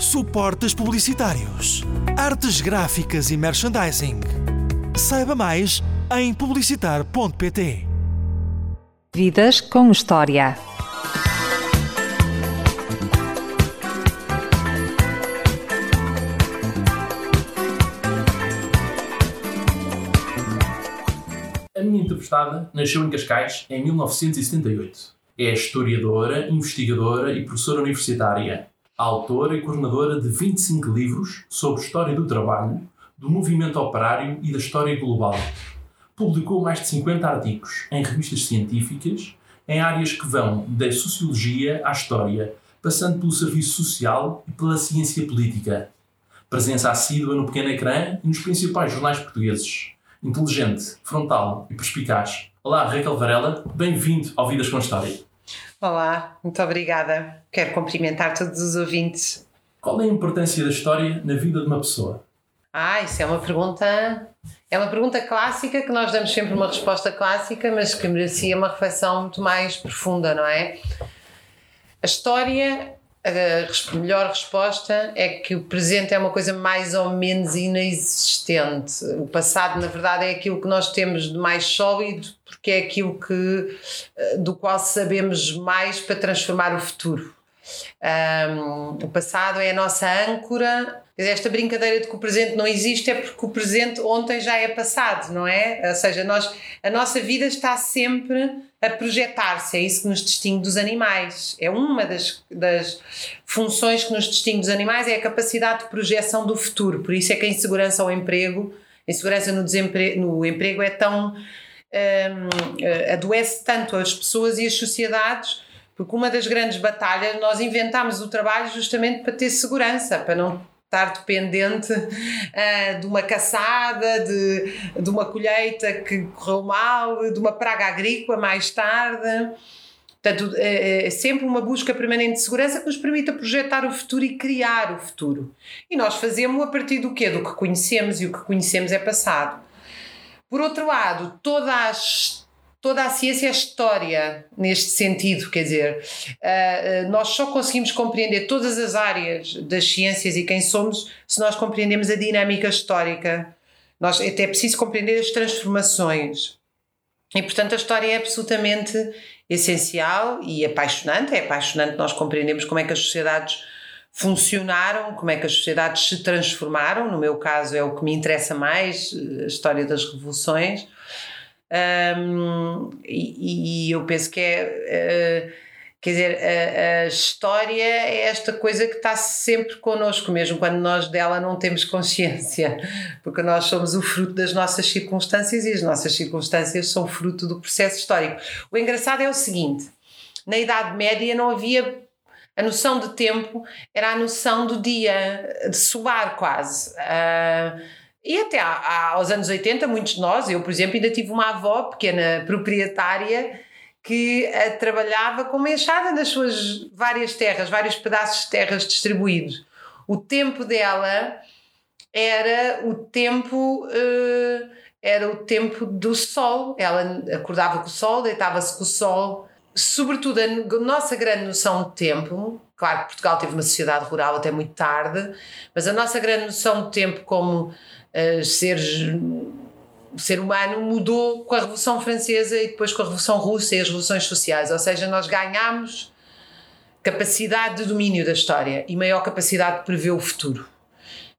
suportes publicitários, artes gráficas e merchandising. Saiba mais em publicitar.pt. Vidas com História. A minha entrevistada nasceu em Cascais em 1978. É historiadora, investigadora e professora universitária, autora e coordenadora de 25 livros sobre história do trabalho, do movimento operário e da história global. Publicou mais de 50 artigos em revistas científicas em áreas que vão da sociologia à história, passando pelo serviço social e pela ciência política. Presença assídua no pequeno ecrã e nos principais jornais portugueses. Inteligente, frontal e perspicaz. Olá, Raquel Varela, bem-vindo ao Vidas com História. Olá, muito obrigada. Quero cumprimentar todos os ouvintes. Qual é a importância da história na vida de uma pessoa? Ah, isso é uma pergunta. É uma pergunta clássica que nós damos sempre uma resposta clássica, mas que merecia uma reflexão muito mais profunda, não é? A história, a melhor resposta é que o presente é uma coisa mais ou menos inexistente. O passado, na verdade, é aquilo que nós temos de mais sólido, porque é aquilo que, do qual sabemos mais para transformar o futuro. Um, o passado é a nossa âncora. Esta brincadeira de que o presente não existe é porque o presente ontem já é passado, não é? Ou seja, nós, a nossa vida está sempre a projetar-se, é isso que nos distingue dos animais. É uma das, das funções que nos distingue dos animais, é a capacidade de projeção do futuro. Por isso é que a insegurança ao emprego, a insegurança no, no emprego é tão. Um, adoece tanto as pessoas e as sociedades porque uma das grandes batalhas, nós inventámos o trabalho justamente para ter segurança, para não estar dependente uh, de uma caçada, de, de uma colheita que correu mal, de uma praga agrícola mais tarde. Portanto, é, é sempre uma busca permanente de segurança que nos permita projetar o futuro e criar o futuro. E nós fazemos a partir do quê? Do que conhecemos, e o que conhecemos é passado. Por outro lado, toda a toda a ciência é história neste sentido, quer dizer, uh, nós só conseguimos compreender todas as áreas das ciências e quem somos se nós compreendemos a dinâmica histórica. Nós até é preciso compreender as transformações. E portanto a história é absolutamente essencial e apaixonante. É apaixonante nós compreendemos como é que as sociedades funcionaram, como é que as sociedades se transformaram. No meu caso é o que me interessa mais, a história das revoluções. Um, e, e, eu penso que é. Uh, quer dizer, a, a, história é esta coisa que está sempre connosco, mesmo quando nós dela não temos consciência, porque nós somos o fruto das nossas circunstâncias e as nossas circunstâncias são fruto do processo histórico. O engraçado é o seguinte: na Idade Média não havia. A noção de tempo era a noção do dia, de soar quase. Uh, e até aos anos 80, muitos de nós, eu por exemplo, ainda tive uma avó pequena proprietária que uh, trabalhava com uma enxada nas suas várias terras, vários pedaços de terras distribuídos. O tempo dela era o tempo uh, era o tempo do sol. Ela acordava com o sol, deitava-se com o sol. Sobretudo a nossa grande noção de tempo, claro que Portugal teve uma sociedade rural até muito tarde, mas a nossa grande noção de tempo como uh, seres o ser humano mudou com a Revolução Francesa e depois com a Revolução Russa e as revoluções sociais, ou seja, nós ganhamos capacidade de domínio da história e maior capacidade de prever o futuro.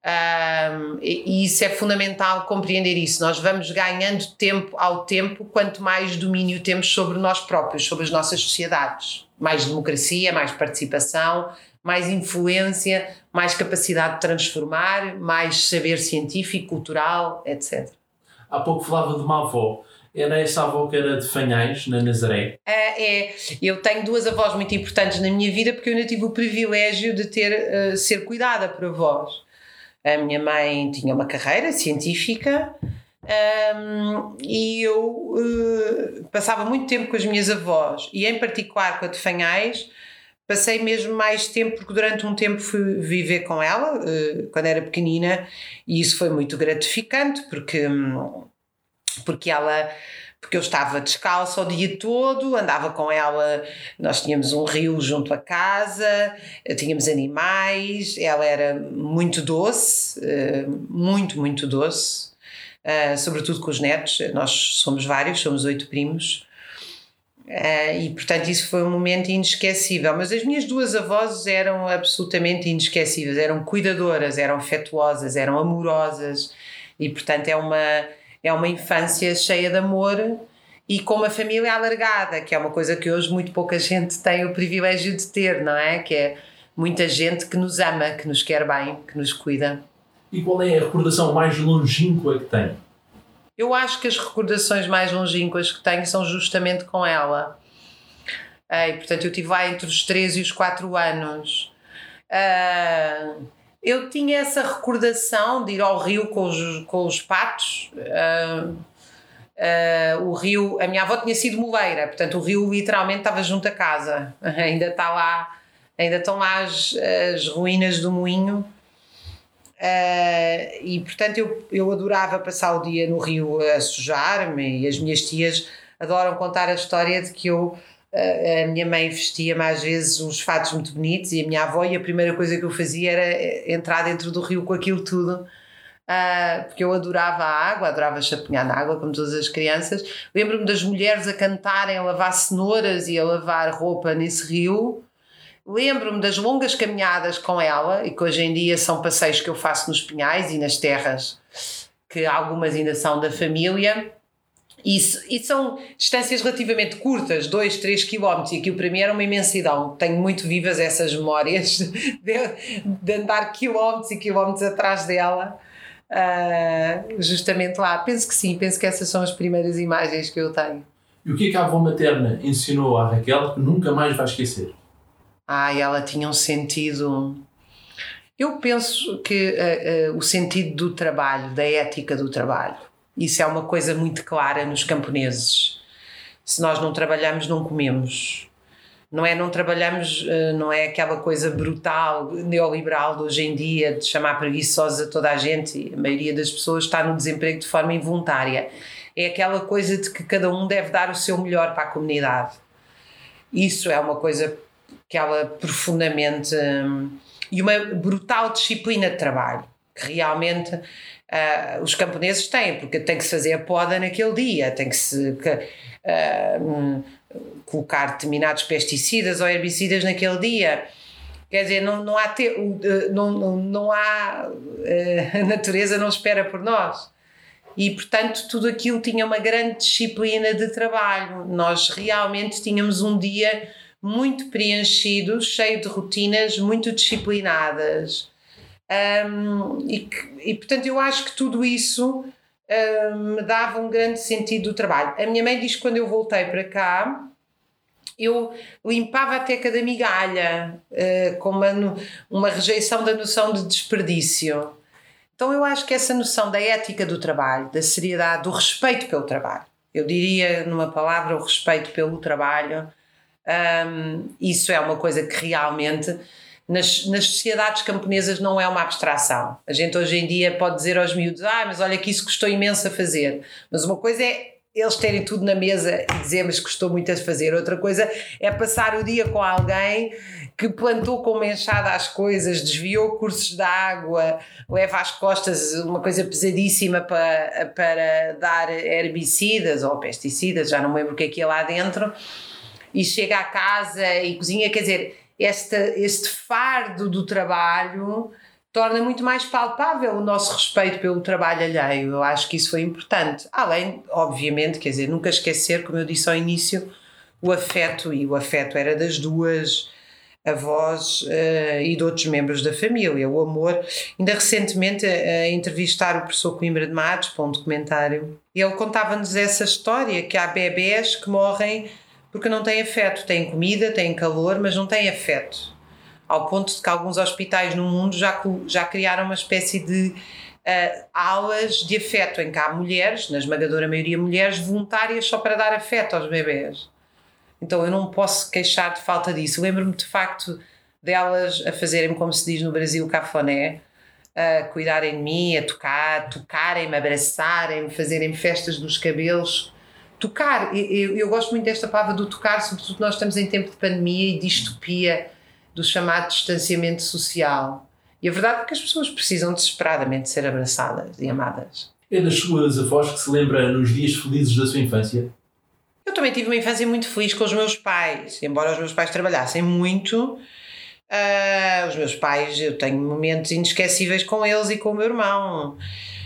Um, e, e isso é fundamental compreender isso. Nós vamos ganhando tempo ao tempo quanto mais domínio temos sobre nós próprios, sobre as nossas sociedades. Mais democracia, mais participação, mais influência, mais capacidade de transformar, mais saber científico, cultural, etc. Há pouco falava de uma avó. Era essa avó que era de Fanhais, na Nazaré? É, é, eu tenho duas avós muito importantes na minha vida porque eu ainda tive o privilégio de ter, uh, ser cuidada por avós. A minha mãe tinha uma carreira científica um, e eu uh, passava muito tempo com as minhas avós e, em particular, com a de Fanhais passei mesmo mais tempo, porque durante um tempo fui viver com ela, uh, quando era pequenina, e isso foi muito gratificante, porque, porque ela porque eu estava descalça o dia todo, andava com ela, nós tínhamos um rio junto à casa, tínhamos animais, ela era muito doce, eh, muito, muito doce, eh, sobretudo com os netos, nós somos vários, somos oito primos, eh, e portanto isso foi um momento inesquecível. Mas as minhas duas avós eram absolutamente inesquecíveis, eram cuidadoras, eram afetuosas, eram amorosas, e portanto é uma é uma infância cheia de amor e com uma família alargada, que é uma coisa que hoje muito pouca gente tem o privilégio de ter, não é? Que é muita gente que nos ama, que nos quer bem, que nos cuida. E qual é a recordação mais longínqua que tem? Eu acho que as recordações mais longínquas que tenho são justamente com ela. E, portanto, eu tive lá entre os 3 e os 4 anos. Uh, eu tinha essa recordação de ir ao rio com os, com os patos. Uh, o rio, a minha avó tinha sido moleira, portanto o rio literalmente estava junto à casa. ainda está lá, ainda estão lá as, as ruínas do moinho. Uh, e portanto eu, eu adorava passar o dia no rio a sujar-me e as minhas tias adoram contar a história de que eu a minha mãe vestia-me às vezes uns fatos muito bonitos e a minha avó, e a primeira coisa que eu fazia era eh, entrar dentro do rio com aquilo tudo. Uh, porque eu adorava a água, adorava chapinhar na água, como todas as crianças. Lembro-me das mulheres a cantarem, a lavar cenouras e a lavar roupa nesse rio. Lembro-me das longas caminhadas com ela, e que hoje em dia são passeios que eu faço nos pinhais e nas terras, que algumas ainda são da família. Isso, e são distâncias relativamente curtas, 2, 3 km, e aquilo para mim era uma imensidão. Tenho muito vivas essas memórias de, de andar quilómetros e quilómetros atrás dela, uh, justamente lá. Penso que sim, penso que essas são as primeiras imagens que eu tenho. E o que é que a avó materna ensinou à Raquel que nunca mais vai esquecer? Ah, ela tinha um sentido. Eu penso que uh, uh, o sentido do trabalho, da ética do trabalho isso é uma coisa muito clara nos camponeses. Se nós não trabalhamos, não comemos. Não é não trabalhamos, eh, não é aquela coisa brutal, neoliberal de hoje em dia, de chamar preguiçosa toda a gente. A maioria das pessoas está no desemprego de forma involuntária. É aquela coisa de que cada um deve dar o seu melhor para a comunidade. Isso é uma coisa que ela profundamente. Hum, e uma brutal disciplina de trabalho, que realmente uh, os camponeses têm, porque tem que se fazer a poda naquele dia, tem que se uh, colocar determinados pesticidas ou herbicidas naquele dia. Quer dizer, não, não há, te, não, não, não há a natureza não espera por nós. E, portanto, tudo aquilo tinha uma grande disciplina de trabalho. Nós realmente tínhamos um dia muito preenchido, cheio de rotinas muito disciplinadas. Um, e, e, portanto, eu acho que tudo isso um, me dava um grande sentido do trabalho. A minha mãe diz que quando eu voltei para cá, eu limpava a teca da migalha, uh, com uma, uma rejeição da noção de desperdício. Então, eu acho que essa noção da ética do trabalho, da seriedade, do respeito pelo trabalho, eu diria numa palavra o respeito pelo trabalho, um, isso é uma coisa que realmente nas, nas sociedades camponesas não é uma abstração. A gente hoje em dia pode dizer aos miúdos: ah, mas olha que isso custou imenso a fazer. Mas uma coisa é eles terem tudo na mesa e dizer, mas custou muito a fazer. Outra coisa é passar o dia com alguém que plantou com uma enxada as coisas, desviou cursos de água, leva às costas uma coisa pesadíssima para, para dar herbicidas ou pesticidas, já não lembro o que é que é lá dentro, e chega à casa e cozinha. Quer dizer, esta, este fardo do trabalho torna muito mais palpável o nosso respeito pelo trabalho alheio. Eu acho que isso foi importante. Além, obviamente, quer dizer, nunca esquecer, como eu disse ao início, o afeto, e o afeto era das duas avós uh, e de outros membros da família, o amor. Ainda recentemente, a, entrevistar o professor Coimbra de Matos para um documentário, ele contava-nos essa história, que há bebés que morrem porque não têm afeto. Têm comida, têm calor, mas não têm afeto. Ao ponto de que alguns hospitais no mundo já, já criaram uma espécie de uh, aulas de afeto, em que há mulheres, na esmagadora maioria mulheres, voluntárias só para dar afeto aos bebés. Então eu não posso queixar de falta disso. Lembro-me de facto delas a fazerem, como se diz no Brasil, cafoné, a cuidarem de mim, a tocar, tocarem-me, abraçarem-me, fazerem festas dos cabelos tocar. Eu, eu, gosto muito desta palavra do tocar, sobretudo nós estamos em tempo de pandemia e distopia do chamado distanciamento social. E a verdade é que as pessoas precisam desesperadamente ser abraçadas e amadas. É das suas avós que se lembra nos dias felizes da sua infância? Eu também tive uma infância muito feliz com os meus pais, embora os meus pais trabalhassem muito. Uh, os meus pais, eu tenho momentos inesquecíveis com eles e com o meu irmão.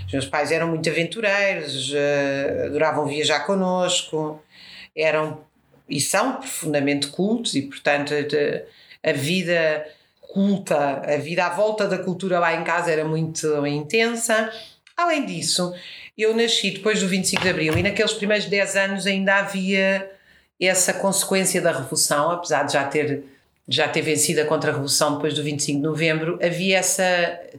Os meus pais eram muito aventureiros, uh, adoravam viajar connosco, eram e são profundamente cultos e, portanto, a vida culta, a vida à volta da cultura lá em casa era muito intensa. Além disso, eu nasci depois do 25 de Abril e naqueles primeiros 10 anos ainda havia essa consequência da Revolução, apesar de já ter já ter vencido a contra-revolução depois do 25 de novembro, havia essa,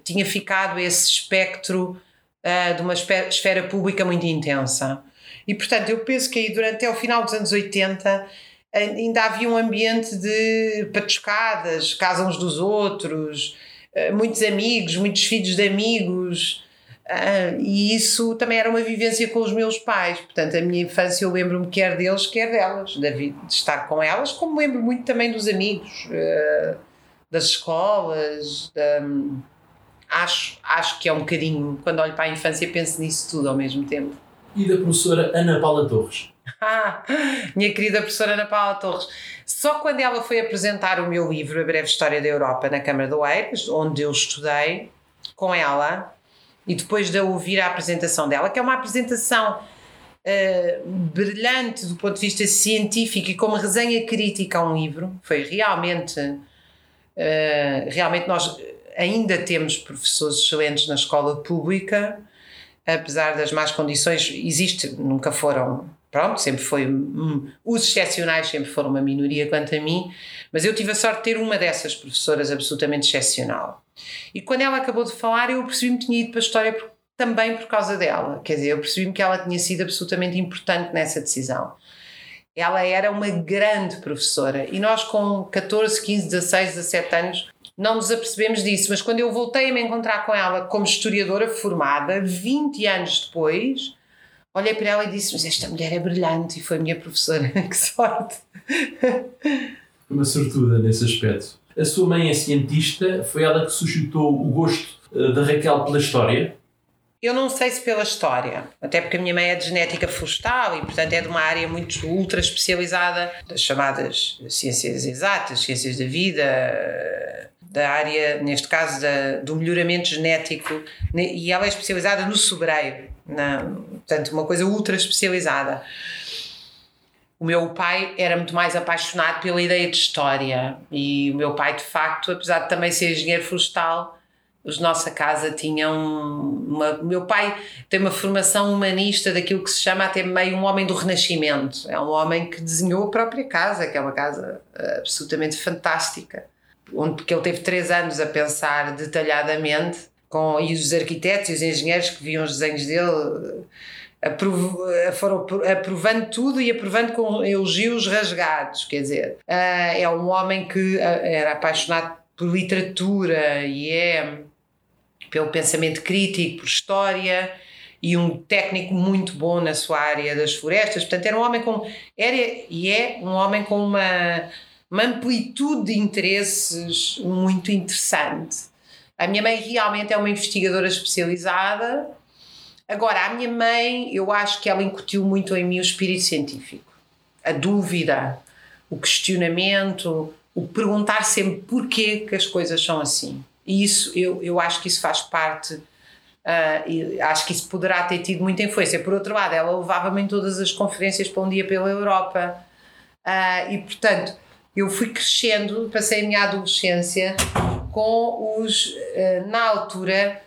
tinha ficado esse espectro uh, de uma esfera pública muito intensa. E portanto, eu penso que aí durante até o final dos anos 80 ainda havia um ambiente de patuscadas, casa uns dos outros, uh, muitos amigos, muitos filhos de amigos. E isso também era uma vivência com os meus pais. Portanto, a minha infância eu lembro-me quer deles, quer delas, de, estar com elas, como lembro muito também dos amigos, das escolas. Um, acho, acho que é um bocadinho, quando olho para a infância, penso nisso tudo ao mesmo tempo. E da professora Ana Paula Torres? Ah, minha querida professora Ana Paula Torres. Só quando ela foi apresentar o meu livro, A Breve História da Europa, na Câmara do Oeiras, onde eu estudei com ela, e depois de ouvir a apresentação dela, que é uma apresentação uh, brilhante do ponto de vista científico e como resenha crítica a um livro, foi realmente, uh, realmente nós ainda temos professores excelentes na escola pública, apesar das más condições, existe, nunca foram, pronto, sempre foi, hum, os excepcionais sempre foram uma minoria quanto a mim, mas eu tive a sorte de ter uma dessas professoras absolutamente excepcional. E quando ela acabou de falar, eu percebi-me que tinha ido para a história por, também por causa dela. Quer dizer, eu percebi-me que ela tinha sido absolutamente importante nessa decisão. Ela era uma grande professora e nós, com 14, 15, 16, 17 anos, não nos apercebemos disso. Mas quando eu voltei a me encontrar com ela como historiadora formada, 20 anos depois, olhei para ela e disse: Mas esta mulher é brilhante e foi minha professora. que sorte! Uma sortuda nesse aspecto. A sua mãe é cientista, foi ela que suscitou o gosto eh, da Raquel pela história? Eu não sei se pela história, até porque a minha mãe é de genética florestal e, portanto, é de uma área muito ultra especializada das chamadas ciências exatas, ciências da vida, da área, neste caso, da, do melhoramento genético, e ela é especializada no sobreio, na, portanto, uma coisa ultra especializada. O meu pai era muito mais apaixonado pela ideia de história e o meu pai, de facto, apesar de também ser engenheiro florestal, os nossa casa tinham uma, meu pai tem uma formação humanista daquilo que se chama até meio um homem do renascimento é um homem que desenhou a própria casa que é uma casa eh, absolutamente fantástica onde porque ele teve três anos a pensar detalhadamente com e os arquitetos e os engenheiros que viam os desenhos dele foram aprovando tudo e aprovando com elogios rasgados, quer dizer, ah, é um homem que era apaixonado por literatura e é pelo pensamento crítico, por história e um técnico muito bom na sua área das florestas, portanto era um homem com era e é um homem com uma, uma amplitude de interesses muito interessante. A minha mãe realmente é uma investigadora especializada Agora, a minha mãe, eu acho que ela incutiu muito em mim o espírito científico, a dúvida, o questionamento, o perguntar sempre porquê que as coisas são assim. E isso, eu, eu acho que isso faz parte, uh, acho que isso poderá ter tido muita influência. Por outro lado, ela levava-me em todas as conferências para um dia pela Europa. Uh, e, portanto, eu fui crescendo, passei a minha adolescência com os, uh, na altura,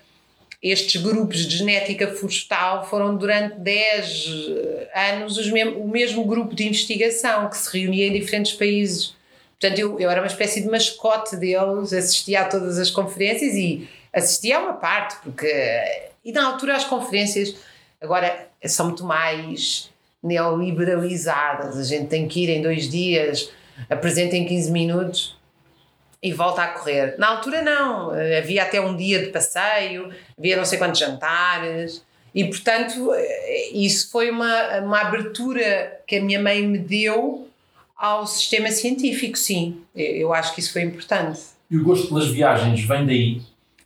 estes grupos de genética florestal foram durante 10 eh, anos os o mesmo grupo de investigação que se reunia em diferentes países. Portanto, eu, eu era uma espécie de mascote deles, assistia a todas as conferências e assistia a uma parte, porque. E na altura as conferências agora são muito mais neoliberalizadas, a gente tem que ir em dois dias, apresenta em 15 minutos e volta a correr. Na altura não, havia até um dia de passeio, havia não sei quantos jantares E, portanto, isso foi uma, uma abertura que a minha mãe me deu ao sistema científico, sim. Eu acho que isso foi importante. E o gosto pelas viagens vem daí?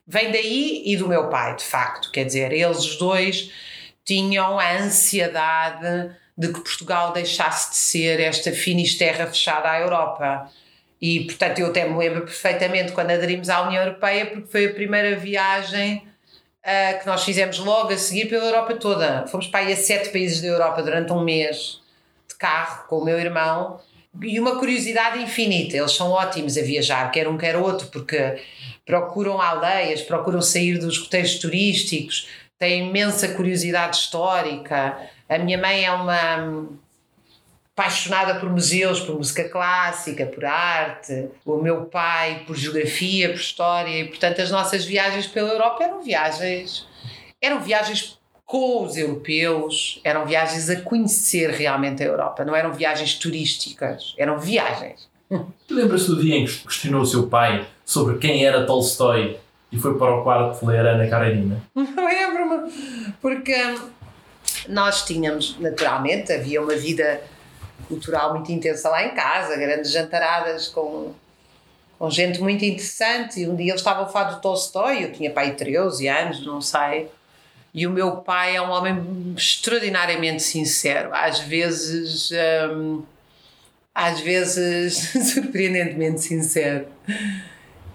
Vem daí e do meu pai, de facto. Quer dizer, eles dois tinham a ansiedade de que Portugal deixasse de ser esta finisterra fechada à Europa. E, portanto, eu até me lembro perfeitamente quando aderimos à União Europeia, porque foi a primeira viagem uh, que nós fizemos logo a seguir pela Europa toda. Fomos para aí a sete países da Europa durante um mês de carro com o meu irmão e uma curiosidade infinita. Eles são ótimos a viajar, quer um quer outro, porque procuram aldeias, procuram sair dos roteiros turísticos, têm imensa curiosidade histórica. A minha mãe é uma apaixonada por museus, por música clássica, por arte, o meu pai por geografia, por história, e portanto as nossas viagens pela Europa eram viagens, eram viagens com os europeus, eram viagens a conhecer realmente a Europa, não eram viagens turísticas, eram viagens. Lembra-se do dia em que questionou o seu pai sobre quem era Tolstói e foi para o quarto ler Ana Karenina? Lembro-me, porque nós tínhamos, naturalmente, havia uma vida cultural muito intensa lá em casa, grandes jantaradas com, com gente muito interessante. E um dia eles estavam a falar do Tolstói, eu tinha pai 13 anos, não sei. E o meu pai é um homem extraordinariamente sincero, às vezes, hum, às vezes surpreendentemente sincero.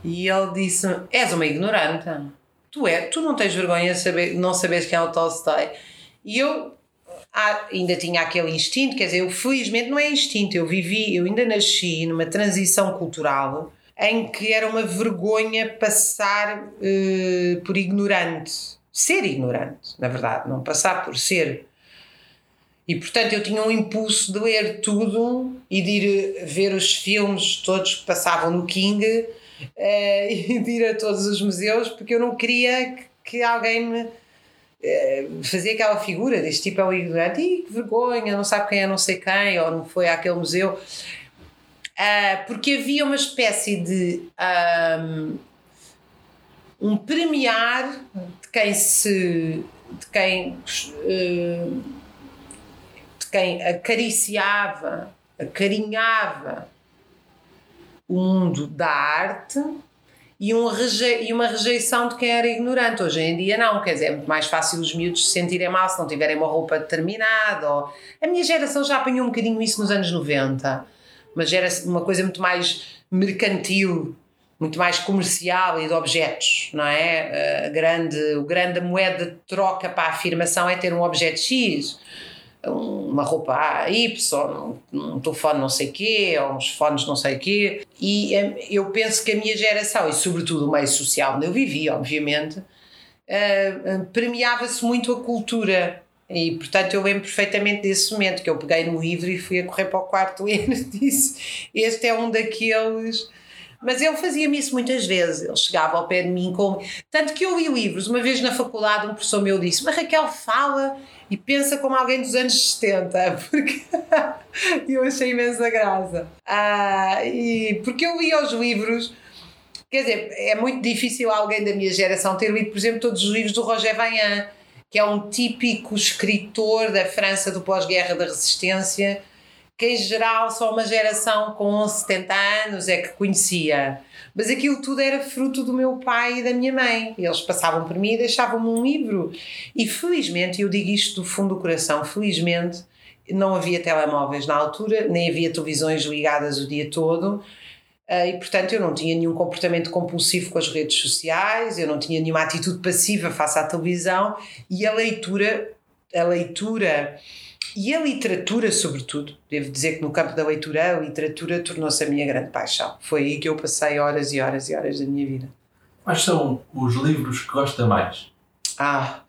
E ele disse: És uma ignorante. Tu é, tu não tens vergonha de saber, não saberes quem é o Tolstói. E eu ah, ainda tinha aquele instinto, quer dizer, eu felizmente não é instinto, eu vivi, eu ainda nasci numa transição cultural em que era uma vergonha passar uh, por ignorante, ser ignorante, na verdade, não passar por ser. E portanto eu tinha um impulso de ler tudo e de ir ver os filmes todos que passavam no King uh, e de ir a todos os museus porque eu não queria que, que alguém me eh, fazia aquela figura deste tipo é o ignorante, e que vergonha, não sabe quem é não sei quem, ou não foi àquele museu. Uh, porque havia uma espécie de um, um premiar de quem se de quem uh, de quem acariciava, acarinhava o mundo da arte e, um reje, e uma rejeição de quem era ignorante. Hoje em dia não, quer dizer, é muito mais fácil os miúdos se sentirem mal se não tiverem uma roupa determinada. Ou... A minha geração já apanhou um bocadinho isso nos anos 90, mas era uma coisa muito mais mercantil, muito mais comercial e de objetos, não é? A grande, o grande moeda de troca para a afirmação é ter um objeto X uma roupa Y, um telefone não sei quê, ou uns fones não sei quê. E eh, eu penso que a minha geração, e sobretudo o meio social onde eu vivi, obviamente, uh, premiava-se muito a cultura. E portanto eu lembro perfeitamente desse momento que eu peguei no livro e fui a correr para o quarto e disse: Este é um daqueles mas ele fazia-me isso muitas vezes. Ele chegava ao pé de mim com. Tanto que eu li livros. Uma vez na faculdade, um professor meu disse: Mas Raquel fala e pensa como alguém dos anos 70. Porque eu achei imensa graça. Ah, e porque eu li os livros. Quer dizer, é muito difícil alguém da minha geração ter lido, por exemplo, todos os livros do Roger Vaillant, que é um típico escritor da França do pós-guerra da resistência que em geral só uma geração com 70 anos é que conhecia. Mas aquilo tudo era fruto do meu pai e da minha mãe. Eles passavam por mim e deixavam-me um livro. E felizmente, eu digo isto do fundo do coração, felizmente não havia telemóveis na altura, nem havia televisões ligadas o dia todo. Ah, e portanto eu não tinha nenhum comportamento compulsivo com as redes sociais, eu não tinha nenhuma atitude passiva face à televisão e a leitura, a leitura e a literatura, sobretudo, devo dizer que no campo da leitura, a literatura tornou-se a minha grande paixão. Foi aí que eu passei horas e horas e horas da minha vida. Quais são os livros que gosta mais? Ah,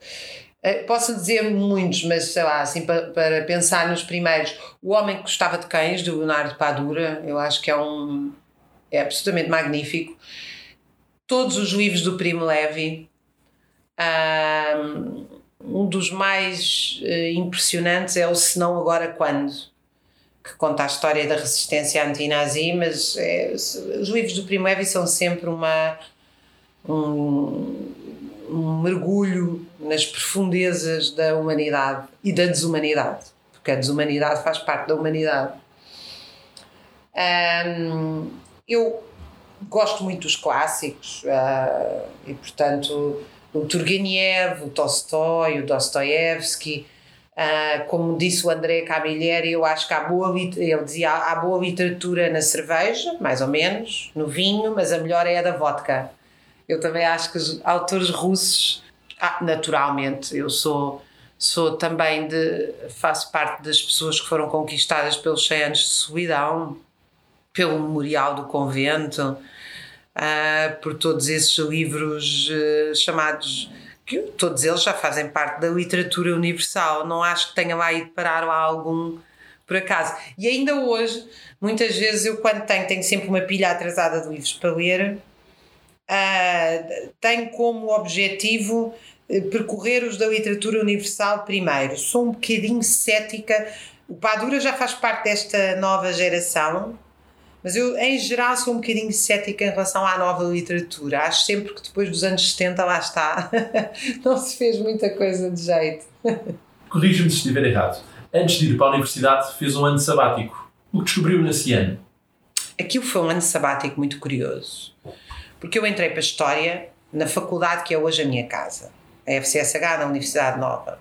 eh, posso dizer muitos, mas sei lá, assim, para, para pensar nos primeiros. O Homem que Gostava de Cães, do Leonardo Padura, eu acho que é um. é absolutamente magnífico. Todos os livros do Primo Levi. Um, um dos mais uh, impressionantes é o Se Não Agora Quando, que conta a história da resistência anti-nazi, mas é, os livros do Primo Levi são sempre uma, um, um mergulho nas profundezas da humanidade e da desumanidade, porque a desumanidade faz parte da humanidade. Um, eu gosto muito dos clássicos uh, e, portanto, o Turgenev, o Tolstói, o Dostoevsky. Uh, como disse o André Camilleri, eu acho que há boa, ele dizia, há boa literatura na cerveja, mais ou menos, no vinho, mas a melhor é a da vodka. Eu também acho que os autores russos, ah, naturalmente, eu sou sou também de faço parte das pessoas que foram conquistadas pelos 100 anos de solidão, pelo memorial do convento, uh, por todos esses livros uh, chamados que todos eles já fazem parte da literatura universal. Não acho que tenha lá ido parar lá algum por acaso. E ainda hoje, muitas vezes eu quando tenho, tenho sempre uma pilha atrasada de livros para ler, uh, tenho como objetivo eh, percorrer os da literatura universal primeiro. Sou um bocadinho cética. O Padura já faz parte desta nova geração, mas eu, em geral, sou um bocadinho cética em relação à nova literatura. Acho sempre que depois dos anos 70, lá está, não se fez muita coisa de jeito. Corrija-me se estiver errado. Antes de ir para a universidade, fez um ano sabático. O que descobriu nesse ano? Aquilo foi um ano sabático muito curioso. Porque eu entrei para a História na faculdade que é hoje a minha casa, a FCSH, na Universidade Nova.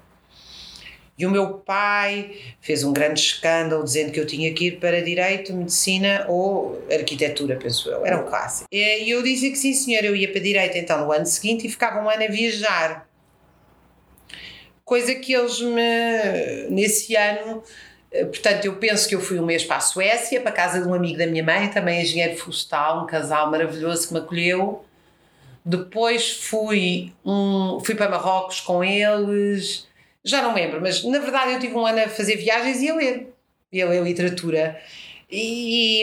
E o meu pai fez um grande escândalo dizendo que eu tinha que ir para Direito, Medicina ou Arquitetura, penso eu. Era um clássico. E eu dizia que sim, senhor, eu ia para Direito então no ano seguinte e ficava um ano a viajar. Coisa que eles me. nesse ano. Eh, portanto, eu penso que eu fui um mês para a Suécia, para a casa de um amigo da minha mãe, também engenheiro florestal, um casal maravilhoso que me acolheu. Depois fui, um, fui para Marrocos com eles já não lembro, mas na verdade eu tive um ano a fazer viagens e a ler, e a ler literatura. E,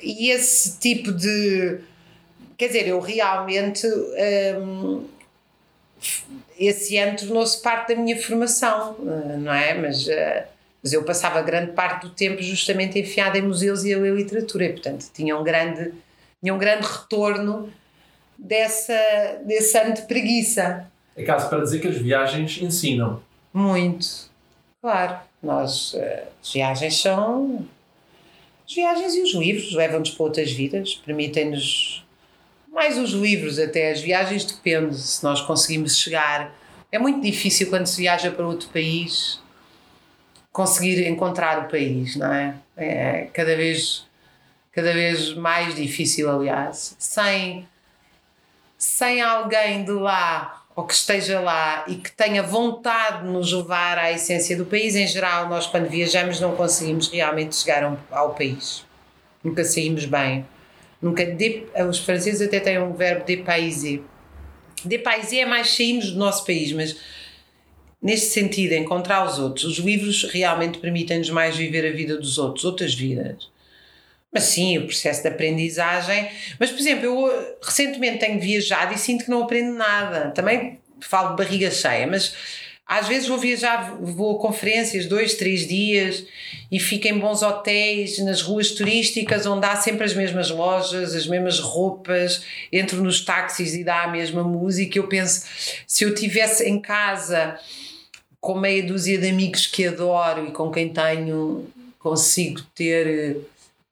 e esse tipo de. Quer dizer, eu realmente. Um, esse ano tornou-se parte da minha formação, eh, não é? Mas, uh, mas eu passava grande parte do tempo justamente enfiada em museus e a ler literatura, e portanto tinha um grande, tinha um grande retorno dessa, desse ano de preguiça. É caso para dizer que as viagens ensinam. Muito. Claro, nós, eh, as viagens são. As viagens e os livros levam-nos para outras vidas, permitem-nos. Mais os livros, até as viagens, depende se nós conseguimos chegar. É muito difícil quando se viaja para outro país conseguir encontrar o país, não é? É cada vez, cada vez mais difícil, aliás. Sem, sem alguém de lá ou que esteja lá e que tenha vontade de nos levar à essência do país, em geral, nós quando viajamos não conseguimos realmente chegar ao país. Nunca saímos bem. Nunca de, os franceses até têm um verbo dépayser. Dépayser é mais saímos do nosso país, mas neste sentido, encontrar os outros. Os livros realmente permitem-nos mais viver a vida dos outros, outras vidas. Mas sim, o processo de aprendizagem. Mas, por exemplo, eu recentemente tenho viajado e sinto que não aprendo nada. Também falo de barriga cheia, mas às vezes vou viajar, vou a conferências dois, três dias e fico em bons hotéis, nas ruas turísticas, onde há sempre as mesmas lojas, as mesmas roupas, entro nos táxis e dá a mesma música. Eu penso, se eu tivesse em casa com meia dúzia de amigos que adoro e com quem tenho, consigo ter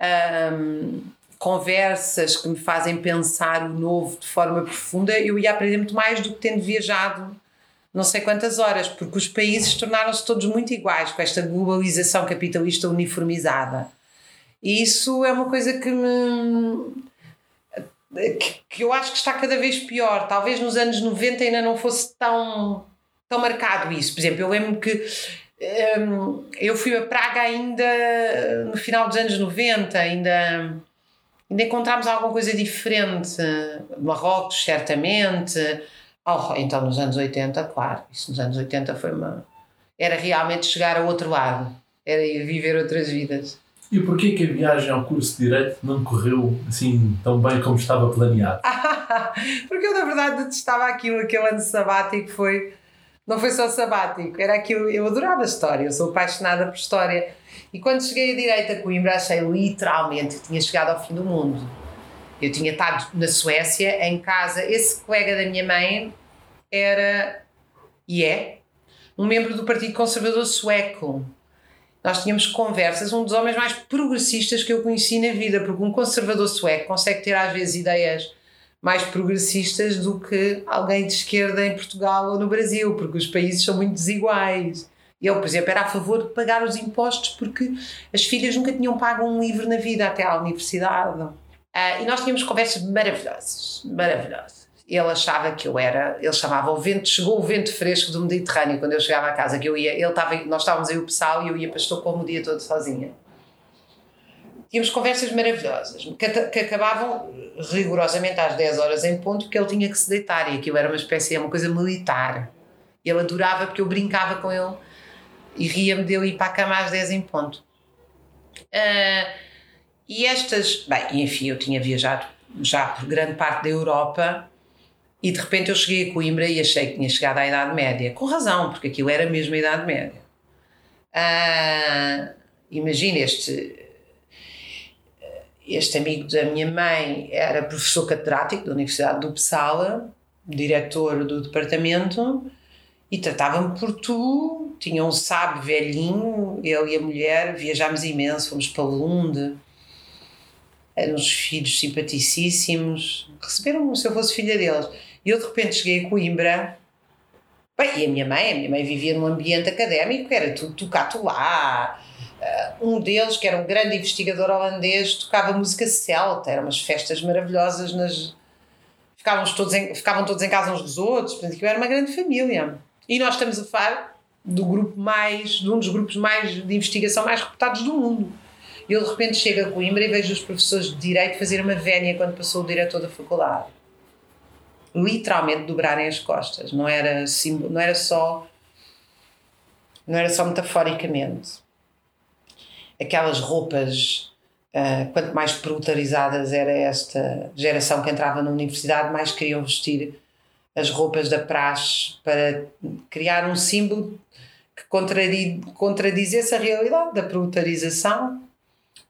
um, conversas que me fazem pensar o novo de forma profunda, eu ia aprender muito mais do que tendo viajado não sei quantas horas, porque os países tornaram-se todos muito iguais com esta globalização capitalista uniformizada. E isso é uma coisa que me. que eu acho que está cada vez pior. Talvez nos anos 90 ainda não fosse tão, tão marcado isso. Por exemplo, eu lembro que um, eu fui a Praga ainda no final dos anos 90, ainda, ainda encontramos alguma coisa diferente. Marrocos, certamente. Oh, então nos anos 80, claro, isso nos anos 80 foi uma. Era realmente chegar ao outro lado, era viver outras vidas. E porquê que a viagem ao curso de Direito não correu assim tão bem como estava planeado? Porque eu, na verdade, detestava aquilo, aquele ano sabático foi não foi só sabático, era aquilo. Eu adorava história, eu sou apaixonada por história. E quando cheguei a direita a Coimbra, achei literalmente que tinha chegado ao fim do mundo. Eu tinha estado na Suécia, em casa. Esse colega da minha mãe era e é um membro do Partido Conservador Sueco. Nós tínhamos conversas, um dos homens mais progressistas que eu conheci na vida, porque um conservador sueco consegue ter às vezes ideias mais progressistas do que alguém de esquerda em Portugal ou no Brasil, porque os países são muito desiguais. Ele, por exemplo, era a favor de pagar os impostos porque as filhas nunca tinham pago um livro na vida até à universidade. Uh, e nós tínhamos conversas maravilhosas, maravilhosas. Ele achava que eu era, ele chamava o vento, chegou o vento fresco do Mediterrâneo quando eu chegava a casa, que eu ia, ele estava, nós estávamos aí o Pessal e eu ia para Estocolmo o dia todo sozinha. Tínhamos conversas maravilhosas, que, que, acabavam rigorosamente às 10 horas em ponto, porque ele tinha que se deitar e aquilo era uma espécie, uma coisa militar. Ele adorava porque eu brincava com ele e ria-me dele ir para a cama às 10 em ponto. Uh, e estas, bem, enfim, eu tinha viajado já por grande parte da Europa e de repente eu cheguei a Coimbra e achei que tinha chegado à Idade Média, com razão, porque aquilo era mesmo a Idade Média. Uh, imagina este este amigo da minha mãe era professor catedrático da Universidade do Uppsala, diretor do departamento, e tratava-me por tu. Tinha um sábio velhinho, eu e a mulher viajámos imenso, fomos para Lund. Eram uns filhos simpaticíssimos, receberam-me se eu fosse filha deles. E eu de repente cheguei a Coimbra. Bem, e a minha mãe, a minha mãe vivia num ambiente académico, era tudo tocato lá, um deles, que era um grande investigador holandês, tocava música celta, eram umas festas maravilhosas nas. Ficávamos todos em, ficavam todos em casa uns dos outros, portanto, que era uma grande família. E nós estamos a falar do grupo mais, de um dos grupos mais de investigação mais reputados do mundo. Eu de repente chego a Coimbra e vejo os professores de Direito fazer uma vénia quando passou o diretor da faculdade. Literalmente dobrarem as costas, não era, não era só não era só metaforicamente aquelas roupas, uh, quanto mais proletarizadas era esta geração que entrava na universidade, mais queriam vestir as roupas da praxe para criar um símbolo que contradizesse a realidade da proletarização.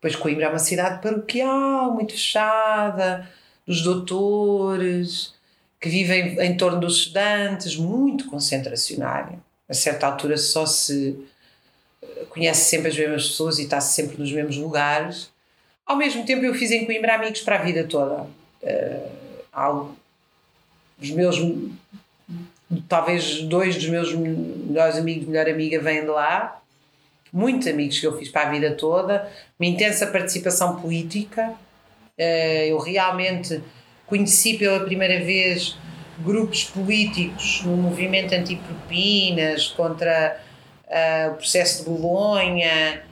Pois Coimbra é uma cidade paroquial, muito fechada, dos doutores, que vivem em torno dos estudantes, muito concentracionária. A certa altura só se conhece sempre as mesmas pessoas e está sempre nos mesmos lugares. Ao mesmo tempo, eu fiz em Coimbra amigos para a vida toda. Uh, os meus, talvez dois dos meus melhores amigos, melhor amiga, vêm de lá. Muitos amigos que eu fiz para a vida toda. Uma intensa participação política. Uh, eu realmente conheci pela primeira vez grupos políticos no movimento anti-propinas, contra uh, o processo de Bolonha,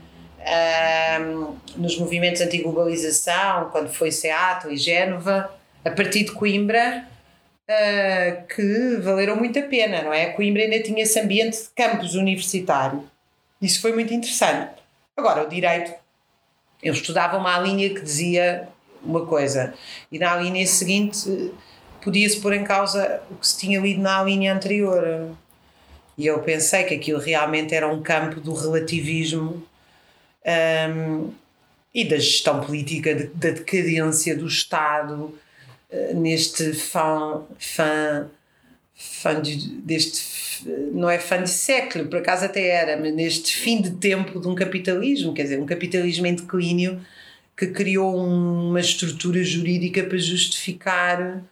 uh, nos movimentos anti-globalização, quando foi Seattle e Génova, a partir de Coimbra, uh, que valeram muito a pena, não é? Coimbra ainda tinha esse ambiente de campus universitário. Isso foi muito interessante. Agora, o direito, eu estudava uma linha que dizia uma coisa, e na linha seguinte podia-se pôr em causa o que se tinha lido na linha anterior. E eu pensei que aquilo realmente era um campo do relativismo um, e da gestão política, de, da decadência do Estado uh, neste fã, fã, de, deste, não é fã de século, por acaso até era, mas neste fim de tempo de um capitalismo, quer dizer, um capitalismo em declínio que criou uma estrutura jurídica para justificar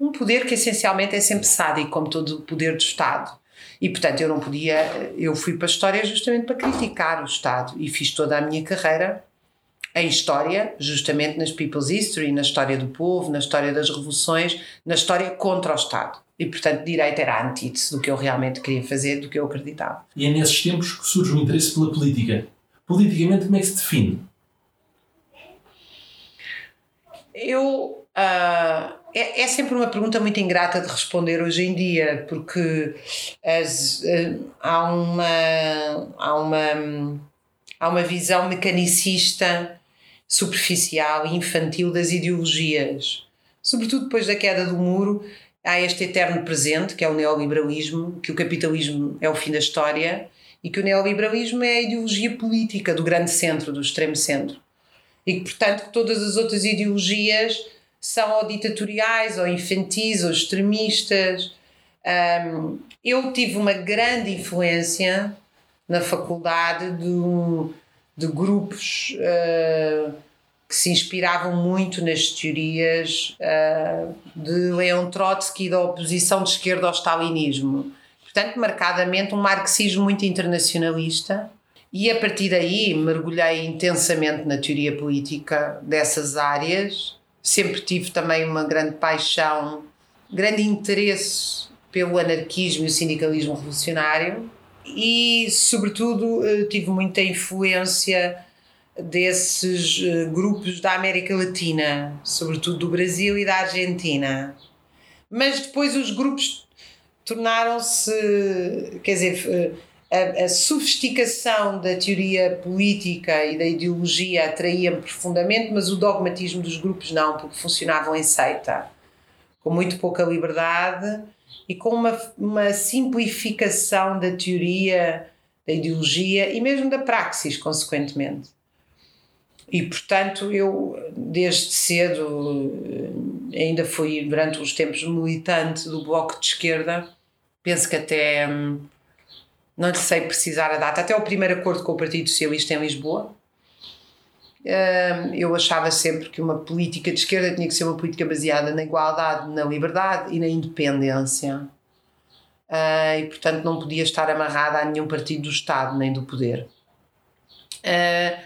um poder que essencialmente é sempre sádico, como todo o poder do Estado. E portanto eu não podia, eu fui para a história justamente para criticar o Estado e fiz toda a minha carreira em história, justamente nas People's History, na história do povo, na história das revoluções, na história contra o Estado. E, portanto, direito era a antítese do que eu realmente queria fazer, do que eu acreditava. E é nesses tempos que surge o interesse pela política. Politicamente, como é que se define? Eu. Uh, é, é, sempre uma pergunta muito ingrata de responder hoje em dia, porque as, uh, há, uma, há, uma, há uma visão mecanicista, superficial e infantil das ideologias. Sobretudo depois da queda do muro, há este eterno presente, que é o neoliberalismo, que o capitalismo é o fim da história e que o neoliberalismo é a ideologia política do grande centro, do extremo centro. E que, portanto, todas as outras ideologias são ou ditatoriais, ou infantis, ou extremistas, Um, eu tive uma grande influência na faculdade de, grupos uh, que se inspiravam muito nas teorias uh, de Leon Trotsky da oposição de esquerda ao stalinismo. Portanto, marcadamente um marxismo muito internacionalista. E a partir daí mergulhei intensamente na teoria política dessas áreas. Sempre tive também uma grande paixão, grande interesse pelo anarquismo e o sindicalismo revolucionário e, sobretudo, eh, tive muita influência desses eh, grupos da América Latina, sobretudo do Brasil e da Argentina. Mas depois os grupos tornaram-se, quer dizer, eh, a, a, sofisticação da teoria política e da ideologia atraía-me profundamente, mas o dogmatismo dos grupos não, porque funcionavam em seita, com muito pouca liberdade e com uma, uma simplificação da teoria, da ideologia e mesmo da praxis, consequentemente. E, portanto, eu, desde cedo, eh, ainda fui, durante os tempos, militante do Bloco de Esquerda. Penso que até, hum, não lhe sei precisar a data, até o primeiro acordo com o Partido Socialista em Lisboa. Eu achava sempre que uma política de esquerda tinha que ser uma política baseada na igualdade, na liberdade e na independência. Uh, e, portanto, não podia estar amarrada a nenhum partido do Estado nem do poder. Uh,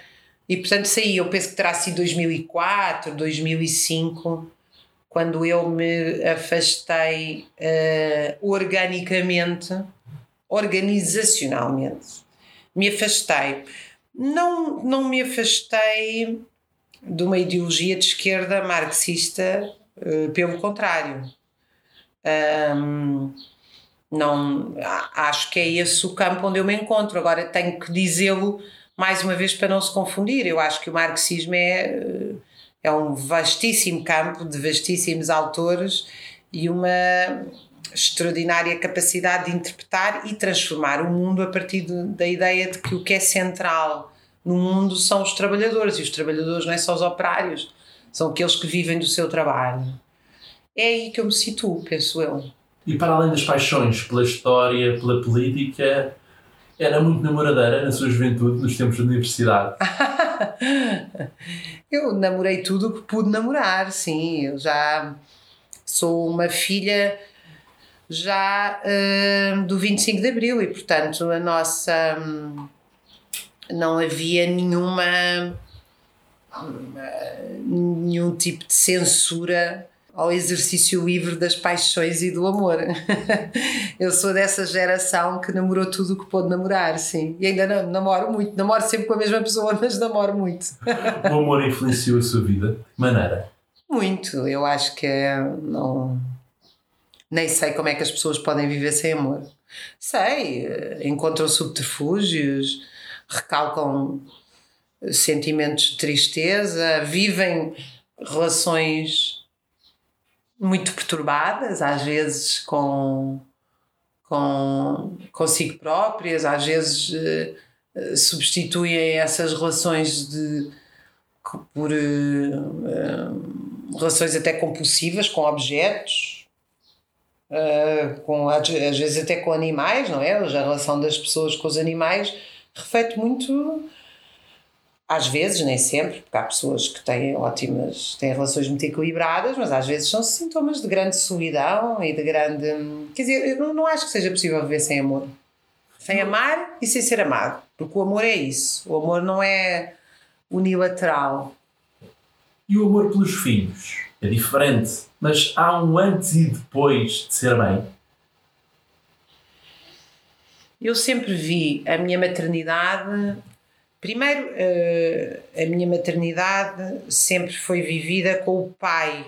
e, portanto, saí. Eu penso que terá sido 2004, 2005, quando eu me afastei uh, organicamente, organizacionalmente. Me afastei. Não, não me afastei de uma ideologia de esquerda marxista, pelo contrário. Um, não, acho que é esse o campo onde eu me encontro. Agora tenho que dizê-lo mais uma vez para não se confundir. Eu acho que o marxismo é, eh, é um vastíssimo campo de vastíssimos autores e uma extraordinária capacidade de interpretar e transformar o mundo a partir de, da ideia de que o que é central no mundo são os trabalhadores e os trabalhadores não é só os operários, são aqueles que vivem do seu trabalho. É aí que eu me situo, penso eu. E para além das paixões pela história, pela política, era muito namoradeira na sua juventude, nos tempos de universidade. eu namorei tudo o que pude namorar, sim. Eu já sou uma filha já uh, do 25 de Abril e, portanto, a nossa. Um, não havia nenhuma. Um, nenhum tipo de censura ao exercício livre das paixões e do amor. eu sou dessa geração que namorou tudo o que pôde namorar, sim. E ainda não, namoro muito, namoro sempre com a mesma pessoa, mas namoro muito. o amor influenciou a sua vida? De maneira? Muito, eu acho que é, não. Nem sei como é que as pessoas podem viver sem amor. Sei, encontram subterfúgios, recalcam sentimentos de tristeza, vivem relações muito perturbadas, às vezes com, com consigo próprias, às vezes uh, substituem essas relações de por uh, relações até compulsivas com objetos, uh, com, às, vezes até com animais, não é? A relação das pessoas com os animais reflete muito às vezes, nem sempre, porque há pessoas que têm ótimas, têm relações muito equilibradas, mas às vezes são sintomas de grande solidão e de grande. Quer dizer, eu não, não acho que seja possível viver sem amor. Sem amar e sem ser amado. Porque o amor é isso. O amor não é unilateral. E o amor pelos filhos? É diferente, mas há um antes e depois de ser mãe. Eu sempre vi a minha maternidade Primeiro, uh, a minha maternidade sempre foi vivida com o pai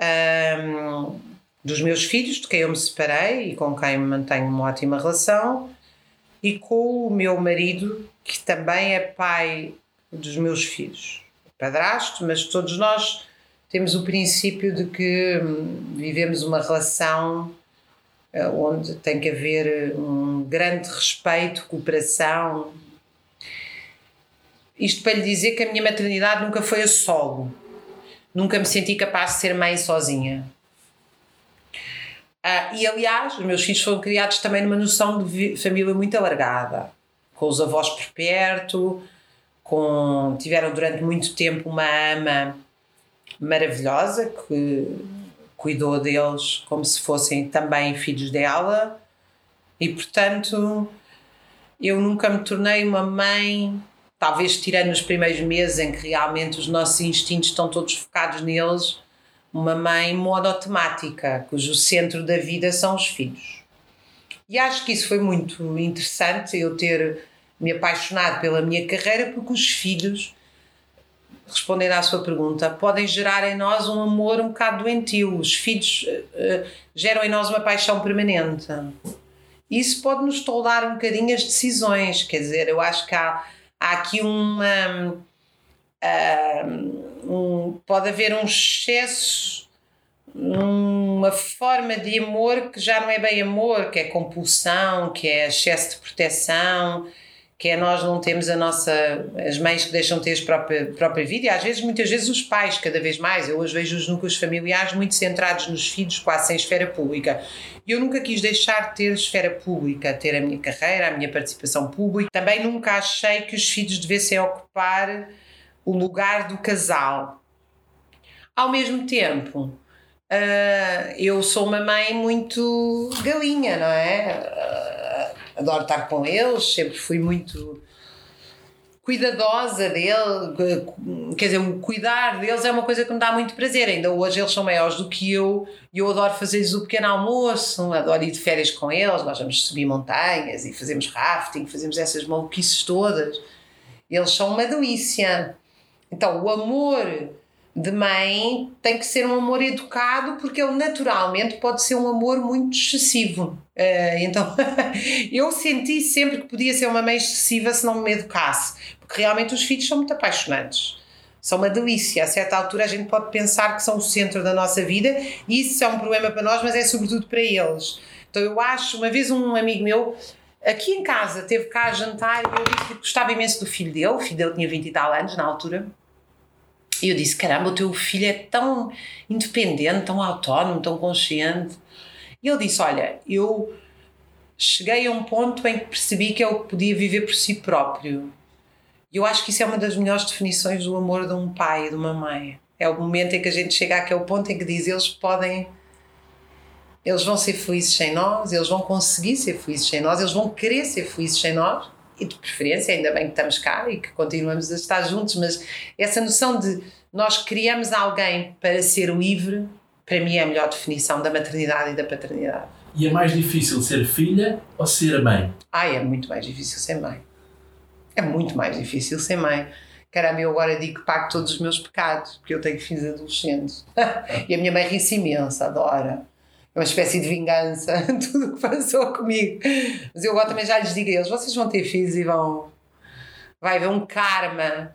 um, dos meus filhos, de quem eu me separei e com quem mantenho uma ótima relação, e com o meu marido, que também é pai dos meus filhos. Padrasto, mas todos nós temos o princípio de que hum, vivemos uma relação uh, onde tem que haver um grande respeito, cooperação, isto para lhe dizer que a minha maternidade nunca foi a solo. Nunca me senti capaz de ser mãe sozinha. Ah, e aliás, os meus filhos foram criados também numa noção de família muito alargada, com os avós por perto, com, tiveram durante muito tempo uma ama maravilhosa que cuidou deles como se fossem também filhos dela, e portanto eu nunca me tornei uma mãe, talvez tirando os primeiros meses em que realmente os nossos instintos estão todos focados neles, uma mãe monotemática, cujo centro da vida são os filhos. E acho que isso foi muito interessante, eu ter me apaixonado pela minha carreira, porque os filhos, respondendo à sua pergunta, podem gerar em nós um amor um bocado doentio. Os filhos uh, geram em nós uma paixão permanente. Isso pode nos toldar um bocadinho as decisões, quer dizer, eu acho que há, há aqui uma. Uh, um, pode haver um excesso, uma forma de amor que já não é bem amor, que é compulsão, que é excesso de proteção, que é nós não temos a nossa as mães que deixam ter a própria, própria vida e às vezes muitas vezes os pais cada vez mais eu hoje vejo os núcleos familiares muito centrados nos filhos quase sem esfera pública. E eu nunca quis deixar de ter esfera pública ter a minha carreira a minha participação pública. Também nunca achei que os filhos devessem ocupar o lugar do casal. Ao mesmo tempo uh, eu sou uma mãe muito galinha não é adoro estar com eles, sempre fui muito cuidadosa dele, quer dizer, cuidar deles é uma coisa que me dá muito prazer. Ainda hoje eles são maiores do que eu e eu adoro fazer-lhes o pequeno almoço, adoro ir de férias com eles. Nós vamos subir montanhas e fazemos rafting, fazemos essas maluquices todas. Eles são uma delícia. Então, o amor de mãe tem que ser um amor educado porque ele naturalmente pode ser um amor muito excessivo. Uh, então eu senti sempre que podia ser uma mãe excessiva se não me educasse, porque realmente os filhos são muito apaixonantes. São uma delícia. A certa altura a gente pode pensar que são o centro da nossa vida e isso é um problema para nós, mas é sobretudo para eles. Então eu acho, uma vez um amigo meu aqui em casa teve cá a jantar e eu disse que gostava imenso do filho dele, o filho dele tinha 20 e tal anos na altura e eu disse: caramba, o teu filho é tão independente, tão autónomo, tão consciente. E ele disse: olha, eu cheguei a um ponto em que percebi que eu podia viver por si próprio. E eu acho que isso é uma das melhores definições do amor de um pai e de uma mãe. É o momento em que a gente chega àquele ponto em que diz: eles podem. Eles vão ser felizes sem nós, eles vão conseguir ser felizes sem nós, eles vão querer ser felizes sem nós e de preferência, ainda bem que estamos cá e que continuamos a estar juntos, mas essa noção de nós criamos alguém para ser livre, para mim é a melhor definição da maternidade e da paternidade. E é mais difícil ser filha ou ser mãe? Ai, é muito mais difícil ser mãe. É muito mais difícil ser mãe. Caramba, eu agora digo que pago todos os meus pecados, porque eu tenho filhos adolescentes. e a minha mãe ri-se imenso, adora uma espécie de vingança, tudo o que passou comigo. Mas eu agora também já lhes digo a eles: vocês vão ter filhos e vão. Vai haver um karma.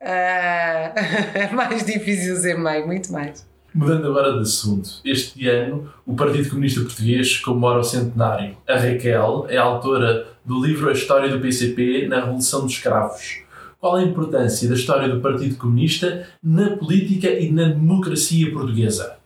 Uh, é mais difícil ser mãe, muito mais. Mudando agora de assunto, este ano o Partido Comunista Português comemora o centenário. A Raquel é autora do livro A História do PCP na Revolução dos Escravos. Qual a importância da história do Partido Comunista na política e na democracia portuguesa?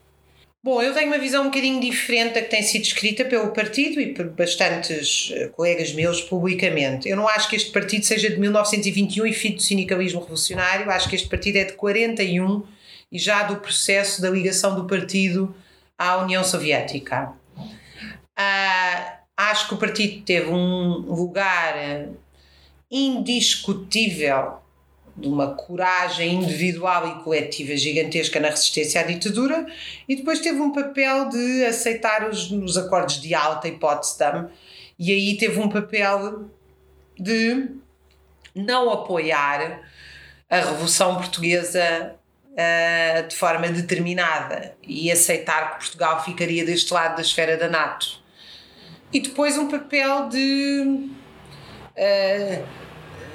Bom, eu tenho uma visão um bocadinho diferente da que tem sido escrita pelo partido e por bastantes eh, colegas meus publicamente. Eu não acho que este partido seja de 1921 e filho do sindicalismo revolucionário, acho que este partido é de 41 e já do processo da ligação do partido à União Soviética. Ah, acho que o partido teve um lugar eh, indiscutível de uma coragem individual e coletiva gigantesca na resistência à ditadura e depois teve um papel de aceitar os, os acordos de alta e Potsdam e aí teve um papel de não apoiar a Revolução Portuguesa uh, de forma determinada e aceitar que Portugal ficaria deste lado da esfera da NATO. E depois um papel de uh,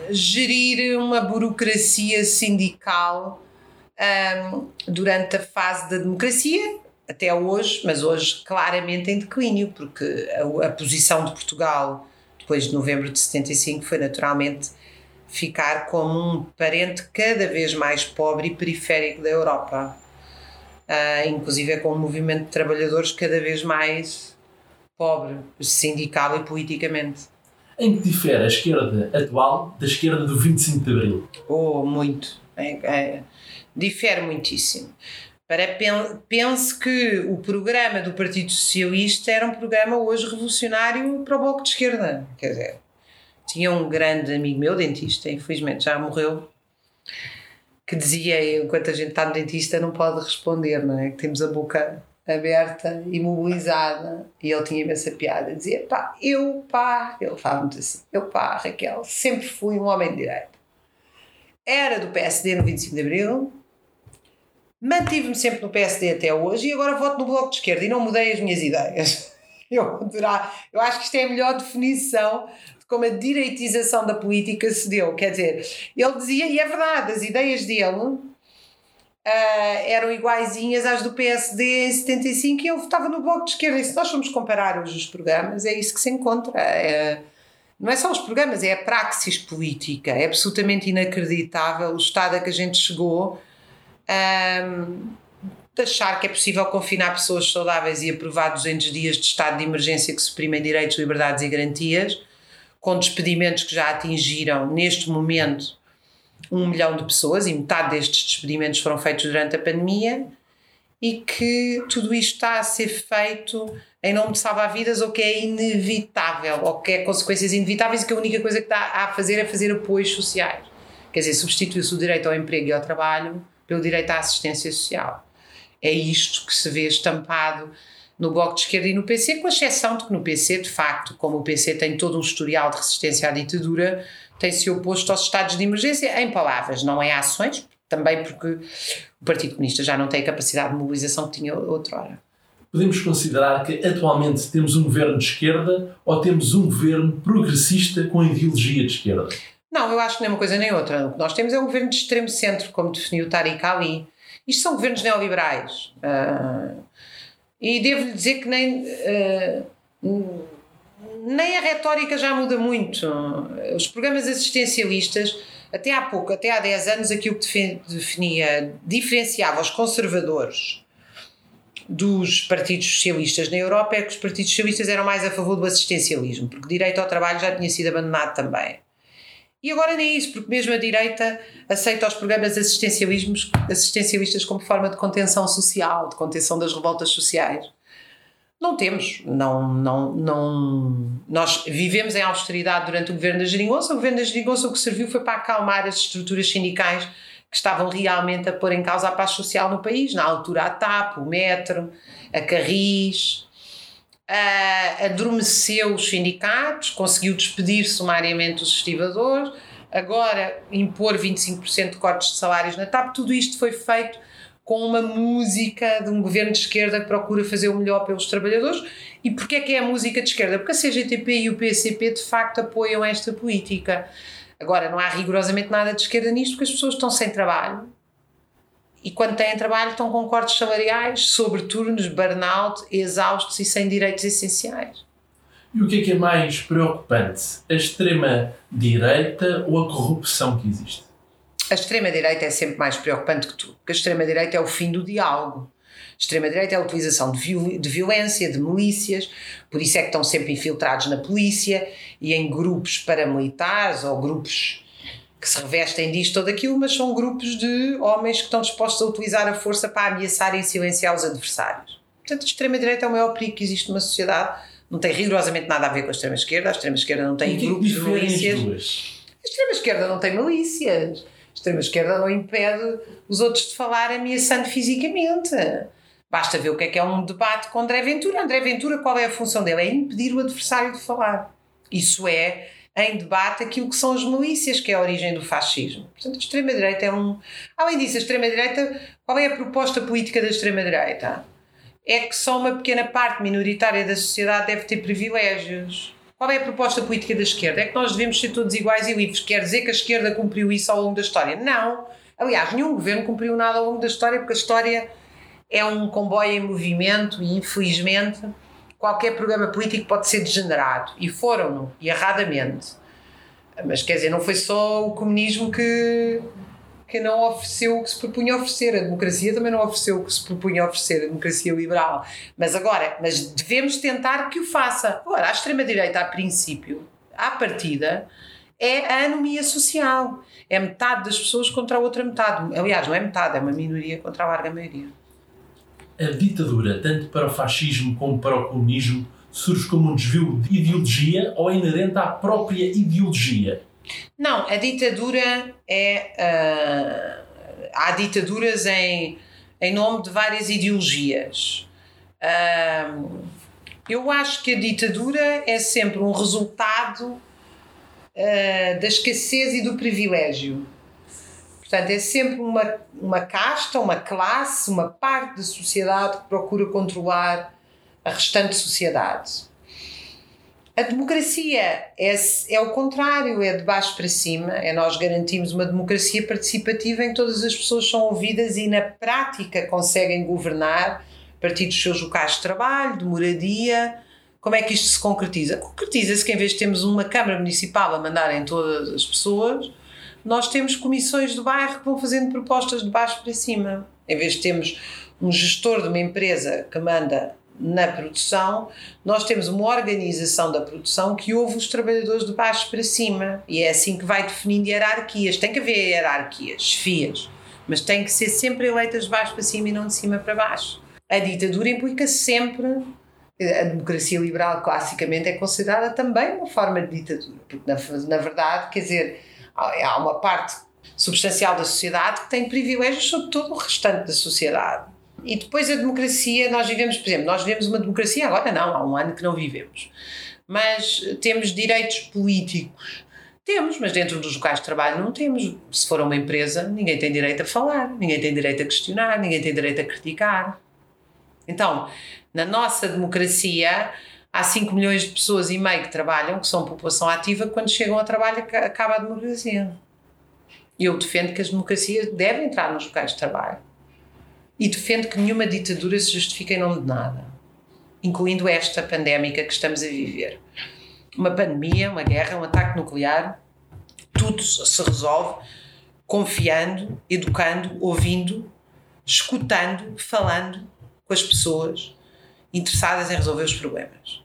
gerir uma burocracia sindical um, durante a fase da democracia, até hoje, mas hoje claramente em declínio, porque a, a, posição de Portugal depois de novembro de 75 foi naturalmente ficar como um parente cada vez mais pobre e periférico da Europa. uh, inclusive com um movimento de trabalhadores cada vez mais pobre, sindical e politicamente. Em que difere a esquerda atual da esquerda do 25 de Abril? Oh, muito. É, é, difere muitíssimo. Para, pense que o programa do Partido Socialista era um programa hoje revolucionário para o Bloco de Esquerda. Quer dizer, tinha um grande amigo meu, dentista, infelizmente já morreu, que dizia, enquanto a gente está no dentista, não pode responder, não é? Que temos a boca aberta, imobilizada, e ele tinha imensa piada. Dizia, pá, eu, pá, ele falava muito assim, eu, pá, Raquel, sempre fui um homem de direita. Era do PSD no 25 de Abril, mantive-me sempre no PSD até hoje e agora voto no Bloco de Esquerda e não mudei as minhas ideias. Eu, eu acho que isto é a melhor definição como a direitização da política se deu. Quer dizer, ele dizia, e é verdade, as ideias dele uh, eram iguaizinhas às do PSD em 75 e eu votava no Bloco de Esquerda. E se nós formos comparar hoje os programas, é isso que se encontra. É, não é só os programas, é a praxis política. É absolutamente inacreditável o estado a que a gente chegou. Um, de achar que é possível confinar pessoas saudáveis e aprovar 200 dias de estado de emergência que suprimem direitos, liberdades e garantias, com despedimentos que já atingiram neste momento um milhão de pessoas e metade destes despedimentos foram feitos durante a pandemia e que tudo isto está a ser feito em nome de salvar-vidas ou que é inevitável ou que é consequências inevitáveis e que a única coisa que está a fazer é fazer apoios sociais. Quer dizer, substitui-se o direito ao emprego e ao trabalho pelo direito à assistência social. É isto que se vê estampado no Bloco de Esquerda e no PC, com exceção de que no PC, de facto, como o PC tem todo um historial de resistência à ditadura, tem-se oposto aos estados de emergência em palavras, não em ações, também porque o Partido Comunista já não tem a capacidade de mobilização que tinha outrora. Podemos considerar que atualmente temos um governo de esquerda ou temos um governo progressista com ideologia de esquerda? Não, eu acho que nem uma coisa nem outra. O que nós temos é um governo de extremo centro, como definiu Tariq Ali. Isto são governos neoliberais. Uh, e devo-lhe dizer que nem, uh, nem a retórica já muda muito. Os programas assistencialistas, até há pouco, até há 10 anos, aquilo que definia, diferenciava os conservadores dos partidos socialistas na Europa é que os partidos socialistas eram mais a favor do assistencialismo, porque direito ao trabalho já tinha sido abandonado também. E agora nem isso, porque mesmo a direita aceita os programas assistencialismos, assistencialistas como forma de contenção social, de contenção das revoltas sociais. Não temos, não, não, não. Nós vivemos em austeridade durante o governo da Geringonça. O governo da Geringonça o que serviu foi para acalmar as estruturas sindicais que estavam realmente a pôr em causa a paz social no país. Na altura, a TAP, o Metro, a Carris, uh, adormeceu os sindicatos, conseguiu despedir sumariamente os estivadores, agora impor 25% de cortes de salários na TAP, tudo isto foi feito com uma música de um governo de esquerda que procura fazer o melhor pelos trabalhadores. E porquê é que é a música de esquerda? Porque a CGTP e o PCP de facto apoiam esta política. Agora, não há rigorosamente nada de esquerda nisto, porque as pessoas estão sem trabalho, e quando têm trabalho estão com cortes salariais, sobreturnos, burnout, exaustos e sem direitos essenciais. E o que é que é mais preocupante? A extrema-direita ou a corrupção que existe? A extrema-direita é sempre mais preocupante que tudo, porque a extrema-direita é o fim do diálogo. A extrema-direita é a utilização de, viol de violência, de milícias, por isso é que estão sempre infiltrados na polícia e em grupos paramilitares ou grupos que se revestem disto ou daquilo, mas são grupos de homens que estão dispostos a utilizar a força para ameaçar e silenciar os adversários. Portanto, a extrema-direita é o maior perigo que existe numa sociedade. Não tem rigorosamente nada a ver com a extrema-esquerda. A extrema-esquerda não tem grupos de milícias. A extrema-esquerda não tem milícias. Extrema-esquerda não impede os outros de falar ameaçando fisicamente. Basta ver o que é que é um debate com André Ventura. André Ventura, qual é a função dele? É impedir o adversário de falar. Isso é em debate aquilo que são as milícias, que é a origem do fascismo. Portanto, a extrema-direita é um. Além disso, a extrema-direita, qual é a proposta política da extrema-direita? É que só uma pequena parte minoritária da sociedade deve ter privilégios. Qual é a proposta política da esquerda? É que nós devemos ser todos iguais e livres. Quer dizer que a esquerda cumpriu isso ao longo da história? Não. Aliás, nenhum governo cumpriu nada ao longo da história, porque a história é um comboio em movimento e, infelizmente, qualquer programa político pode ser degenerado. E foram, e erradamente. Mas quer dizer, não foi só o comunismo que, porque não ofereceu o que se propunha oferecer. A democracia também não ofereceu o que se propunha oferecer, a democracia liberal. Mas agora, mas devemos tentar que o faça. Agora, a extrema-direita, a princípio, à partida, é a anomia social. É metade das pessoas contra a outra metade. Aliás, não é metade, é uma minoria contra a larga maioria. A ditadura, tanto para o fascismo como para o comunismo, surge como um desvio de ideologia ou é inerente à própria ideologia? Não, a ditadura é. Uh, há ditaduras em, em nome de várias ideologias. Uh, eu acho que a ditadura é sempre um resultado uh, da escassez e do privilégio. Portanto, é sempre uma, uma casta, uma classe, uma parte da sociedade que procura controlar a restante sociedade. A democracia é, é o contrário, é de baixo para cima, é nós garantimos uma democracia participativa em que todas as pessoas são ouvidas e na prática conseguem governar a partir dos seus locais de trabalho, de moradia. Como é que isto se concretiza? Concretiza-se que em vez de termos uma Câmara Municipal a mandar em todas as pessoas, nós temos comissões do bairro que vão fazendo propostas de baixo para cima. Em vez de termos um gestor de uma empresa que manda na produção, nós temos uma organização da produção que ouve os trabalhadores de baixo para cima e é assim que vai definindo hierarquias. Tem que haver hierarquias, fias, mas tem que ser sempre eleitas de baixo para cima e não de cima para baixo. A ditadura implica sempre. A democracia liberal, classicamente, é considerada também uma forma de ditadura, porque, na, na verdade, quer dizer, há uma parte substancial da sociedade que tem privilégios sobre todo o restante da sociedade e depois a democracia, nós vivemos, por exemplo, nós vivemos uma democracia, agora não, há um ano que não vivemos. Mas temos direitos políticos. Temos, mas dentro dos locais de trabalho não temos. Se for uma empresa, ninguém tem direito a falar, ninguém tem direito a questionar, ninguém tem direito a criticar. Então, na nossa democracia, há 5 milhões de pessoas e meio que trabalham, que são população ativa, quando chegam ao trabalho acaba a democracia. Eu defendo que as democracias devem entrar nos locais de trabalho e defende que nenhuma ditadura se justifica em nome de nada, incluindo esta pandémica que estamos a viver. Uma pandemia, uma guerra, um ataque nuclear, tudo se resolve confiando, educando, ouvindo, escutando, falando com as pessoas interessadas em resolver os problemas.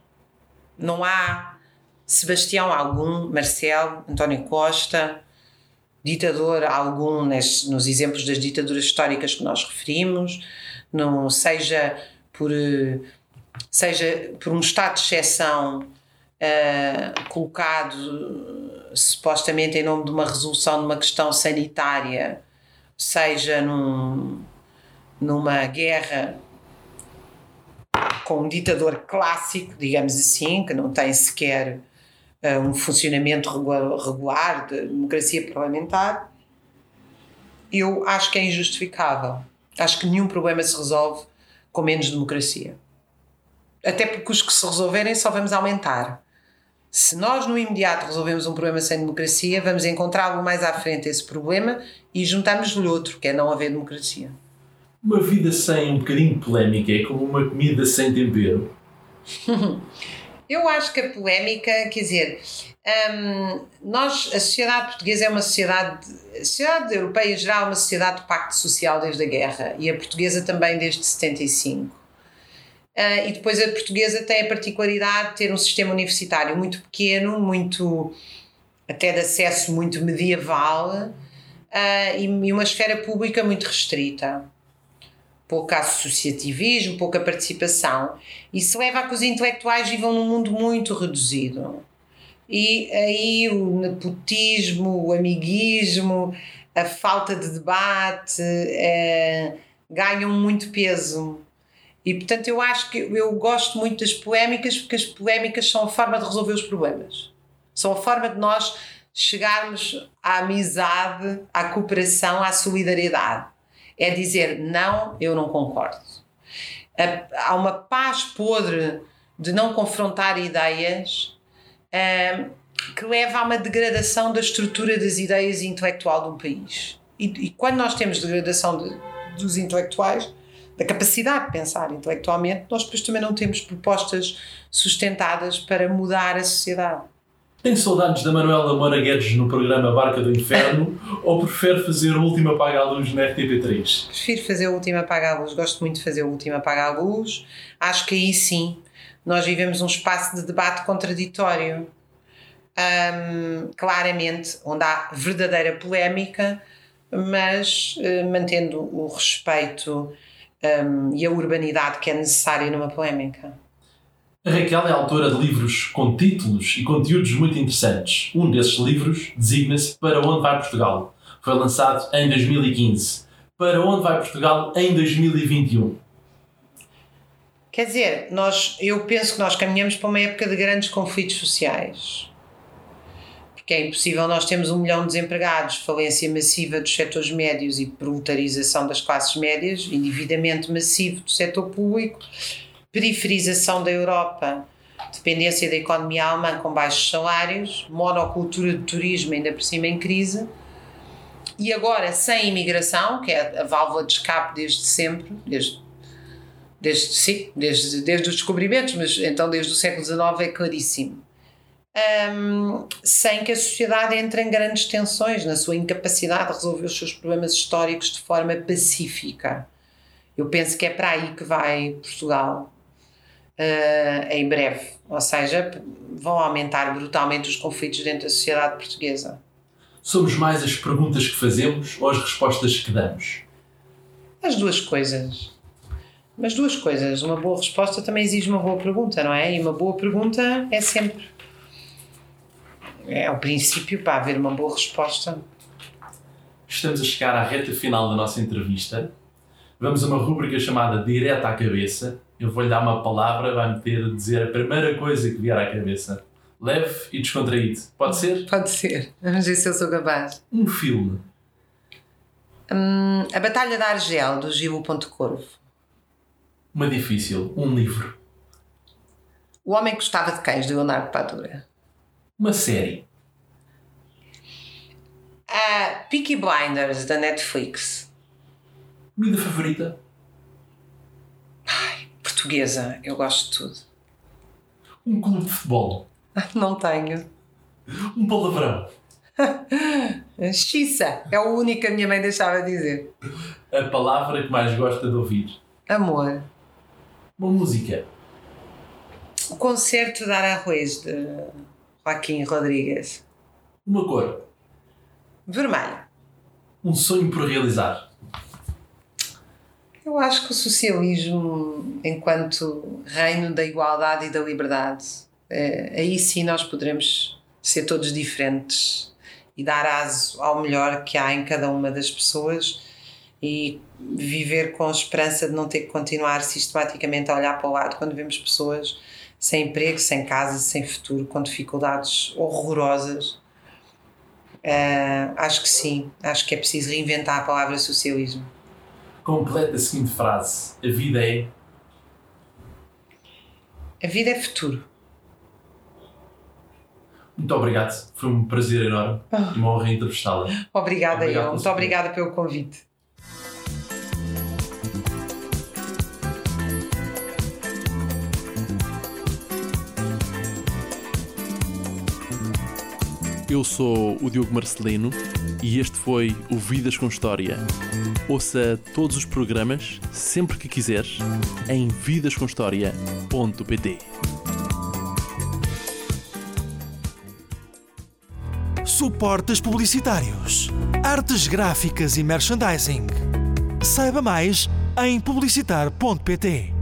Não há Sebastião algum, Marcelo, António Costa, ditador algum nos exemplos das ditaduras históricas que nós referimos, não seja por seja por um estado de exceção uh, colocado uh, supostamente em nome de uma resolução de uma questão sanitária, seja num, numa guerra com um ditador clássico, digamos assim, que não tem sequer um funcionamento regular de democracia parlamentar, eu acho que é injustificável. Acho que nenhum problema se resolve com menos democracia. Até porque os que se resolverem só vamos aumentar. Se nós no imediato resolvemos um problema sem democracia, vamos encontrá-lo mais à frente esse problema e juntamos-lhe outro, que é não haver democracia. Uma vida sem um bocadinho de polémica é como uma comida sem tempero. Eu acho que a polémica, quer dizer, um, nós, a sociedade portuguesa é uma sociedade, a sociedade europeia em geral é uma sociedade de pacto social desde a guerra e a portuguesa também desde 75. Uh, ah, e depois a portuguesa tem a particularidade de ter um sistema universitário muito pequeno, muito até de acesso muito medieval uh, e, e uma esfera pública muito restrita pouco associativismo, pouca participação. Isso leva a que os intelectuais vivam num mundo muito reduzido. E aí o nepotismo, o amiguismo, a falta de debate é, ganham muito peso. E portanto eu acho que eu gosto muito das polémicas porque as polémicas são a forma de resolver os problemas. São a forma de nós chegarmos à amizade, à cooperação, à solidariedade é dizer não, eu não concordo. Há uma paz podre de não confrontar ideias um, que leva a uma degradação da estrutura das ideias intelectual de um país. E, e quando nós temos degradação de, dos intelectuais, da capacidade de pensar intelectualmente, nós depois também não temos propostas sustentadas para mudar a sociedade. Tem saudades da Manuela Moura Guedes no programa Barca do Inferno ou prefere fazer o último apaga a luz na RTP3? Prefiro fazer o último apaga a luz, gosto muito de fazer o último apaga a luz. Acho que aí sim nós vivemos um espaço de debate contraditório. Um, claramente, onde há verdadeira polémica, mas uh, mantendo o respeito um, e a urbanidade que é necessária numa polémica. A Raquel é autora de livros com títulos e conteúdos muito interessantes. Um desses livros designa-se Para Onde Vai Portugal? Foi lançado em 2015. Para Onde Vai Portugal em 2021? Quer dizer, nós, eu penso que nós caminhamos para uma época de grandes conflitos sociais. Porque é impossível nós termos um milhão de desempregados, falência massiva dos setores médios e proletarização das classes médias, endividamento massivo do setor público periferização da Europa, dependência da economia alemã com baixos salários, monocultura de turismo ainda por cima em crise, e agora sem imigração, que é a válvula de escape desde sempre, desde, desde, sim, desde, desde os descobrimentos, mas então desde o século XIX é claríssimo. Um, sem que a sociedade entre em grandes tensões na sua incapacidade de resolver os seus problemas históricos de forma pacífica. Eu penso que é para aí que vai Portugal uh, em breve. Ou seja, vão aumentar brutalmente os conflitos dentro da sociedade portuguesa. Somos mais as perguntas que fazemos ou as respostas que damos? As duas coisas. As duas coisas. Uma boa resposta também exige uma boa pergunta, não é? E uma boa pergunta é sempre. É o princípio para haver uma boa resposta. Estamos a chegar à reta final da nossa entrevista. Vamos a uma rúbrica chamada Direta à Cabeça, eu vou-lhe dar uma palavra, vai-me ter de dizer a primeira coisa que vier à cabeça. Leve e descontraído. Pode ser? Pode ser. Vamos ver se eu sou capaz. Um filme. Hum, a Batalha da Argel, do Gil Ponte Corvo. Uma difícil. Um livro. O Homem que Gostava de Cães, do Leonardo Padura. Uma série. A Peaky Blinders, da Netflix. Comida favorita? Portuguesa, eu gosto de tudo. Um clube de futebol. Não tenho. Um palavrão. Xissa, é o único que a minha mãe deixava dizer. A palavra que mais gosta de ouvir. Amor. Uma música. O concerto de Aranjuez de Joaquim Rodrigues. Uma cor. Vermelho. Um sonho por realizar. Eu acho que o socialismo, enquanto reino da igualdade e da liberdade, é, aí sim nós poderemos ser todos diferentes e dar aso ao melhor que há em cada uma das pessoas e viver com a esperança de não ter que continuar sistematicamente a olhar para o lado quando vemos pessoas sem emprego, sem casa, sem futuro, com dificuldades horrorosas. Uh, acho que sim, acho que é preciso reinventar a palavra socialismo completa a seguinte frase: A vida é. A vida é futuro. Muito obrigado, foi um prazer enorme e uma honra entrevistá-la. Obrigada, eu. Muito obrigada pelo convite. Eu sou o Diogo Marcelino e este foi o Vidas com História. Ouça todos os programas, sempre que quiseres, em vidascomhistoria.pt. Suportes publicitários, artes gráficas e merchandising. Saiba mais em publicitar.pt.